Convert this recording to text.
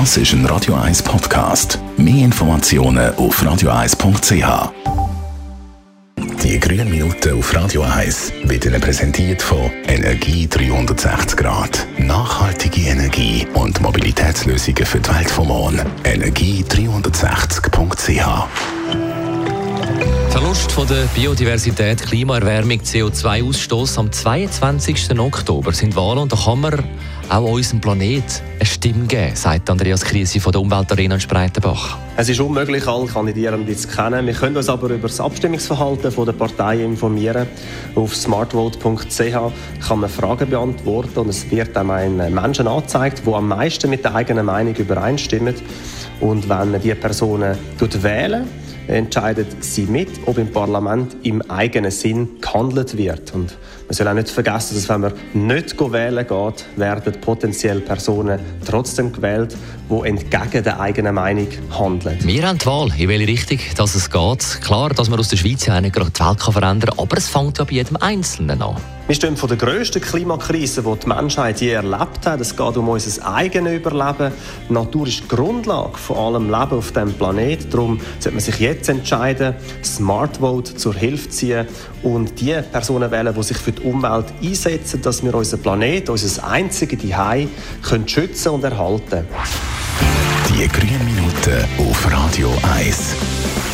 Das ist ein Radio 1 Podcast. Mehr Informationen auf radio1.ch. Die grünen Minuten auf Radio 1 werden präsentiert von Energie 360 Grad. Nachhaltige Energie und Mobilitätslösungen für die Welt vom Morgen. Energie360.ch Verlust von der Biodiversität, Klimaerwärmung, CO2-Ausstoß am 22. Oktober sind Wahlen und da kann man auch unserem Planet eine Stimme geben, sagt Andreas Krise von der Umweltarena in Spreitenbach. Es ist unmöglich, alle Kandidierenden zu kennen. Wir können uns aber über das Abstimmungsverhalten der Parteien informieren. Auf smartvote.ch kann man Fragen beantworten und es wird einem ein Menschen angezeigt, der am meisten mit der eigenen Meinung übereinstimmt. Und wenn die Personen wählen, entscheidet sie mit, ob im Parlament im eigenen Sinn gehandelt wird. Und man soll auch nicht vergessen, dass wenn man nicht wählen geht, werden potenziell Personen trotzdem gewählt, die entgegen der eigenen Meinung handeln. Wir haben die Wahl, in welche Richtung dass es geht. Klar, dass man aus der Schweiz ja nicht gerade die Welt verändern kann, aber es fängt ja bei jedem Einzelnen an. Wir stehen vor der grössten Klimakrise, die die Menschheit je erlebt hat. Es geht um unser eigenes Überleben. Die Natur ist die Grundlage von allem Leben auf diesem Planeten. Darum sollte man sich jetzt entscheiden, Smart Vote zur Hilfe ziehen und die Personen wählen, die sich für die Umwelt einsetzen, dass wir unseren Planeten, unser einziges Zuhause, schützen und erhalten können. Die grünen Minuten auf Radio 1.